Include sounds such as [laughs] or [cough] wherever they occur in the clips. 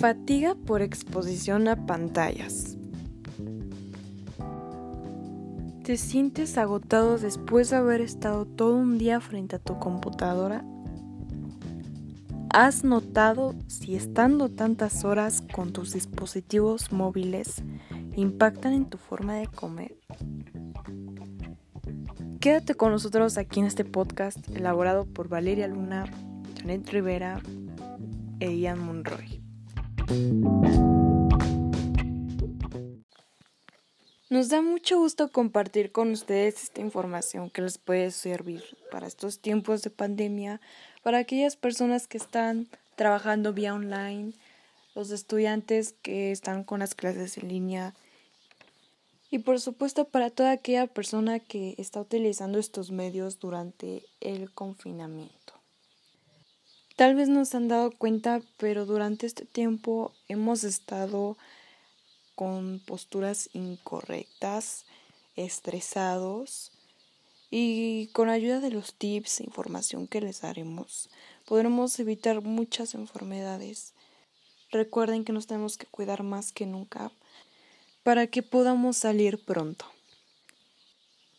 Fatiga por exposición a pantallas. ¿Te sientes agotado después de haber estado todo un día frente a tu computadora? ¿Has notado si estando tantas horas con tus dispositivos móviles impactan en tu forma de comer? Quédate con nosotros aquí en este podcast elaborado por Valeria Luna, Janet Rivera e Ian Monroy. Nos da mucho gusto compartir con ustedes esta información que les puede servir para estos tiempos de pandemia, para aquellas personas que están trabajando vía online, los estudiantes que están con las clases en línea y por supuesto para toda aquella persona que está utilizando estos medios durante el confinamiento. Tal vez nos han dado cuenta, pero durante este tiempo hemos estado con posturas incorrectas, estresados y con ayuda de los tips e información que les daremos podremos evitar muchas enfermedades. Recuerden que nos tenemos que cuidar más que nunca para que podamos salir pronto.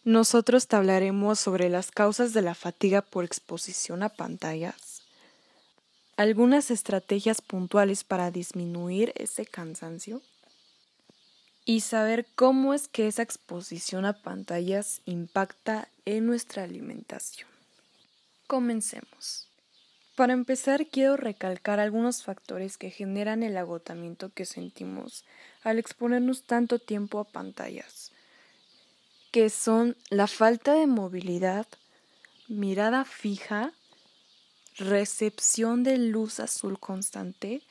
Nosotros hablaremos sobre las causas de la fatiga por exposición a pantallas, algunas estrategias puntuales para disminuir ese cansancio y saber cómo es que esa exposición a pantallas impacta en nuestra alimentación. Comencemos. Para empezar, quiero recalcar algunos factores que generan el agotamiento que sentimos al exponernos tanto tiempo a pantallas, que son la falta de movilidad, mirada fija, recepción de luz azul constante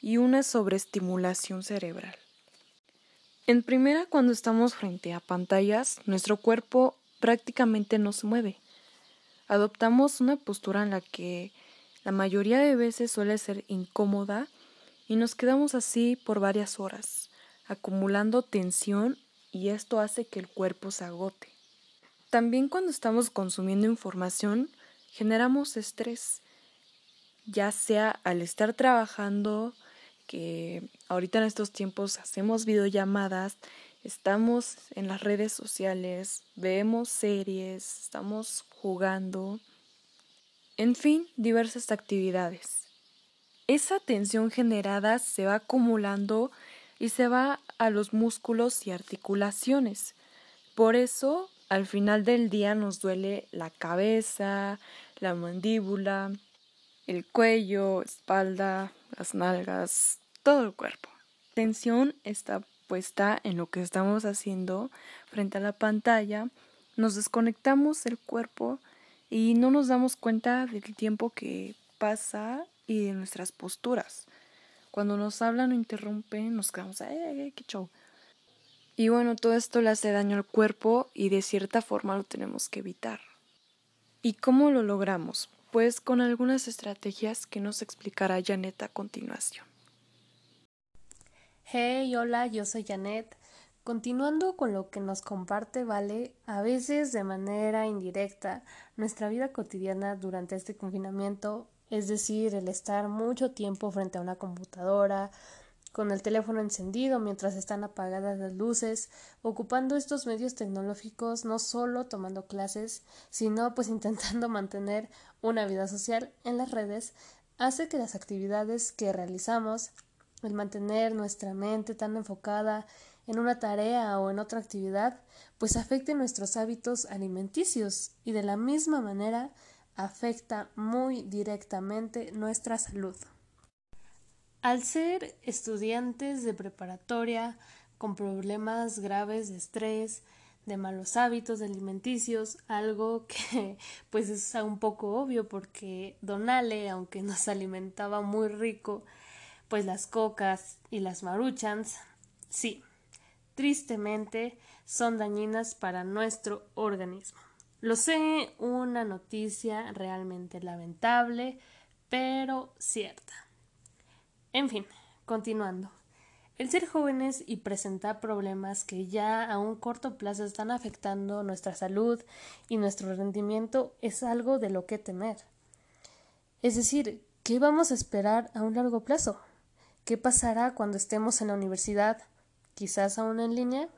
y una sobreestimulación cerebral. En primera, cuando estamos frente a pantallas, nuestro cuerpo prácticamente no se mueve. Adoptamos una postura en la que la mayoría de veces suele ser incómoda y nos quedamos así por varias horas, acumulando tensión y esto hace que el cuerpo se agote. También cuando estamos consumiendo información generamos estrés, ya sea al estar trabajando, que ahorita en estos tiempos hacemos videollamadas, estamos en las redes sociales, vemos series, estamos jugando en fin, diversas actividades. Esa tensión generada se va acumulando y se va a los músculos y articulaciones. Por eso, al final del día nos duele la cabeza, la mandíbula, el cuello, espalda, las nalgas, todo el cuerpo. La tensión está puesta en lo que estamos haciendo frente a la pantalla, nos desconectamos el cuerpo y no nos damos cuenta del tiempo que pasa y de nuestras posturas. Cuando nos hablan o interrumpen, nos quedamos, ¡ay, qué show! Y bueno, todo esto le hace daño al cuerpo y de cierta forma lo tenemos que evitar. ¿Y cómo lo logramos? Pues con algunas estrategias que nos explicará Janet a continuación. Hey, hola, yo soy Janet. Continuando con lo que nos comparte Vale, a veces de manera indirecta, nuestra vida cotidiana durante este confinamiento, es decir, el estar mucho tiempo frente a una computadora, con el teléfono encendido mientras están apagadas las luces, ocupando estos medios tecnológicos no solo tomando clases, sino pues [laughs] intentando mantener una vida social en las redes, hace que las actividades que realizamos, el mantener nuestra mente tan enfocada en una tarea o en otra actividad, pues afecte nuestros hábitos alimenticios y de la misma manera afecta muy directamente nuestra salud. Al ser estudiantes de preparatoria con problemas graves de estrés, de malos hábitos alimenticios, algo [laughs] que pues es un poco obvio porque Donale, aunque nos alimentaba muy rico, pues las cocas y las maruchans, sí, tristemente son dañinas para nuestro organismo. Lo sé, una noticia realmente lamentable, pero cierta. En fin, continuando. El ser jóvenes y presentar problemas que ya a un corto plazo están afectando nuestra salud y nuestro rendimiento es algo de lo que temer. Es decir, ¿qué vamos a esperar a un largo plazo? ¿Qué pasará cuando estemos en la universidad, quizás aún en línea?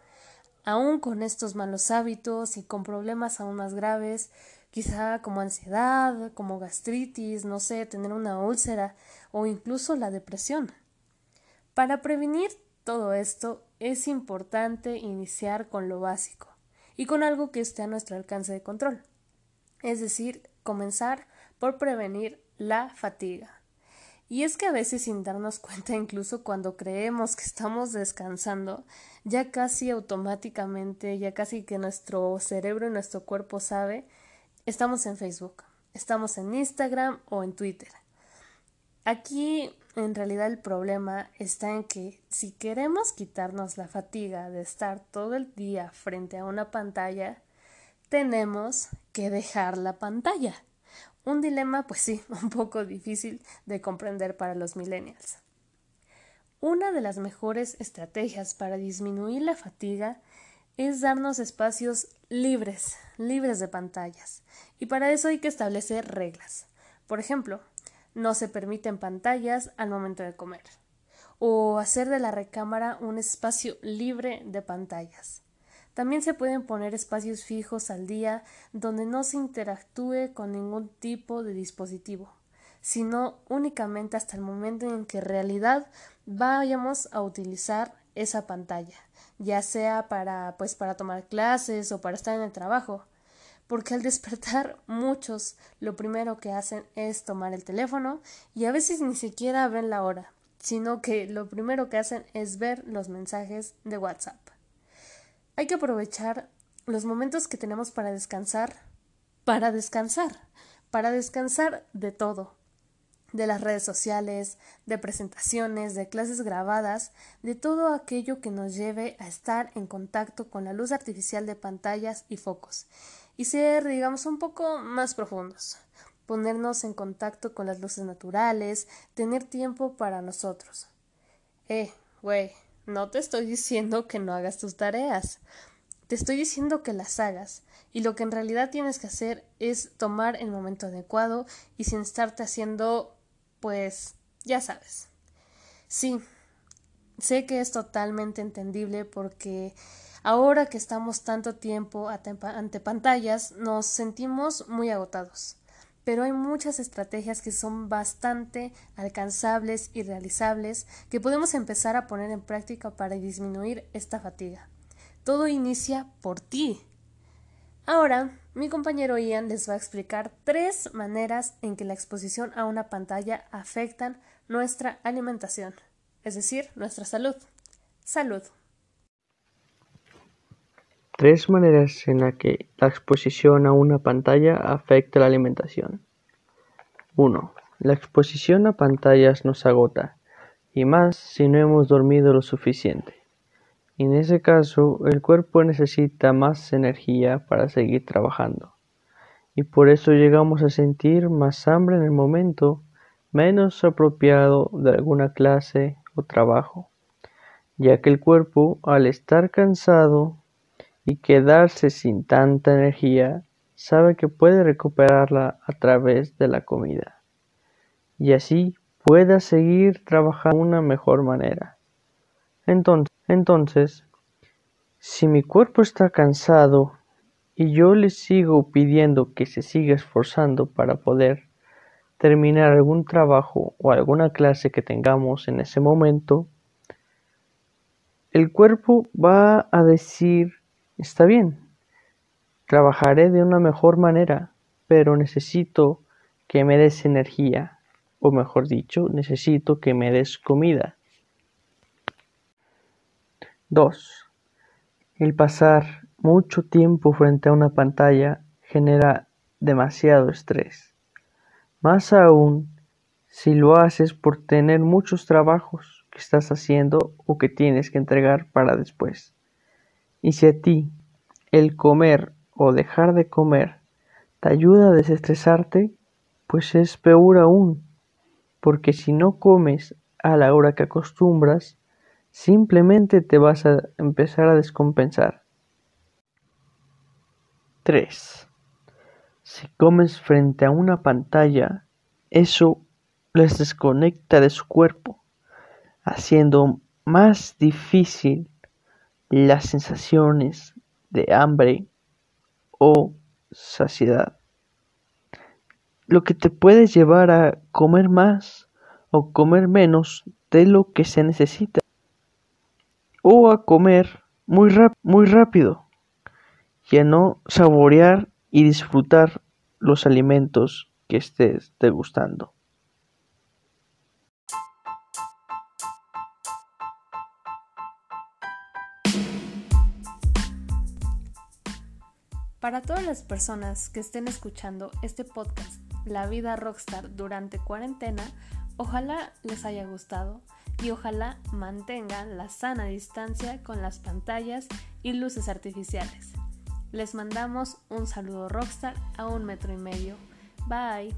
Aún con estos malos hábitos y con problemas aún más graves, quizá como ansiedad, como gastritis, no sé, tener una úlcera o incluso la depresión. Para prevenir todo esto es importante iniciar con lo básico y con algo que esté a nuestro alcance de control, es decir, comenzar por prevenir la fatiga. Y es que a veces sin darnos [laughs] cuenta, incluso cuando creemos que estamos descansando, ya casi automáticamente, ya casi que nuestro cerebro y nuestro cuerpo sabe, estamos en Facebook, estamos en Instagram o en Twitter. Aquí en realidad el problema está en que si queremos quitarnos la fatiga de estar todo el día frente a una pantalla, tenemos que dejar la pantalla. Un dilema, pues sí, [laughs] un poco difícil de comprender para los millennials. Una de las mejores estrategias para disminuir la fatiga es darnos espacios libres, libres de pantallas. Y para eso hay que establecer reglas. Por ejemplo, no se permiten pantallas al momento de comer. O hacer de la recámara un espacio libre de pantallas. También se pueden poner espacios fijos al día donde no se interactúe con ningún tipo de dispositivo, sino únicamente hasta el momento en que en realidad vayamos a utilizar esa pantalla, ya sea para pues para tomar clases o para estar en el trabajo, porque al [laughs] despertar muchos lo primero que hacen es tomar el teléfono y a veces ni siquiera ven la hora, sino que lo primero que hacen es ver los mensajes de WhatsApp. Hay que aprovechar los momentos que tenemos para descansar, para descansar, para descansar de todo, de las redes sociales, de presentaciones, de clases grabadas, de todo aquello que nos lleve a estar en contacto con la luz artificial de pantallas y focos, y ser, digamos, un poco más profundos, ponernos en contacto con las luces naturales, tener tiempo para nosotros. Eh, güey, no te estoy diciendo que no hagas tus tareas. Te estoy diciendo que las hagas. Y lo que en realidad tienes que hacer es tomar el momento adecuado y sin estarte haciendo, pues, ya sabes. Sí, sé que es totalmente entendible porque ahora que estamos tanto tiempo ante pantallas nos sentimos muy agotados pero hay muchas estrategias que son bastante alcanzables y realizables que podemos empezar a poner en práctica para disminuir esta fatiga. Todo inicia por ti. Ahora, mi compañero Ian les va a explicar tres maneras en que la exposición a una pantalla afectan nuestra alimentación, es decir, nuestra salud. Salud. Tres maneras en las que la exposición a una pantalla afecta la alimentación. 1. La exposición a pantallas nos agota, y más si no hemos dormido lo suficiente. En ese caso, el cuerpo necesita más energía para seguir trabajando, y por eso llegamos a sentir más hambre en el momento menos apropiado de alguna clase o trabajo, ya que el cuerpo, al estar cansado, y quedarse sin tanta energía, sabe que puede recuperarla a través de la comida y así pueda seguir trabajando de una mejor manera. Entonces, entonces, si mi cuerpo está cansado y yo le sigo pidiendo que se siga esforzando para poder terminar algún trabajo o alguna clase que tengamos en ese momento, el cuerpo va a decir Está bien, trabajaré de una mejor manera, pero necesito que me des energía, o mejor dicho, necesito que me des comida. 2. El pasar mucho tiempo frente a una pantalla genera demasiado estrés. Más aún si lo haces por tener muchos trabajos que estás haciendo o que tienes que entregar para después. Y si a ti el comer o dejar de comer te ayuda a desestresarte, pues es peor aún, porque si no comes a la hora que acostumbras, simplemente te vas a empezar a descompensar. 3. Si comes frente a una pantalla, eso les desconecta de su cuerpo, haciendo más difícil las sensaciones de hambre o saciedad, lo que te puede llevar a comer más o comer menos de lo que se necesita, o a comer muy, rápido y a no saborear y disfrutar los alimentos que estés degustando. Para todas las personas que estén escuchando este podcast, La vida rockstar durante cuarentena, ojalá les haya gustado y ojalá mantengan la sana distancia con las pantallas y luces artificiales. Les mandamos un saludo rockstar a un metro y medio. Bye.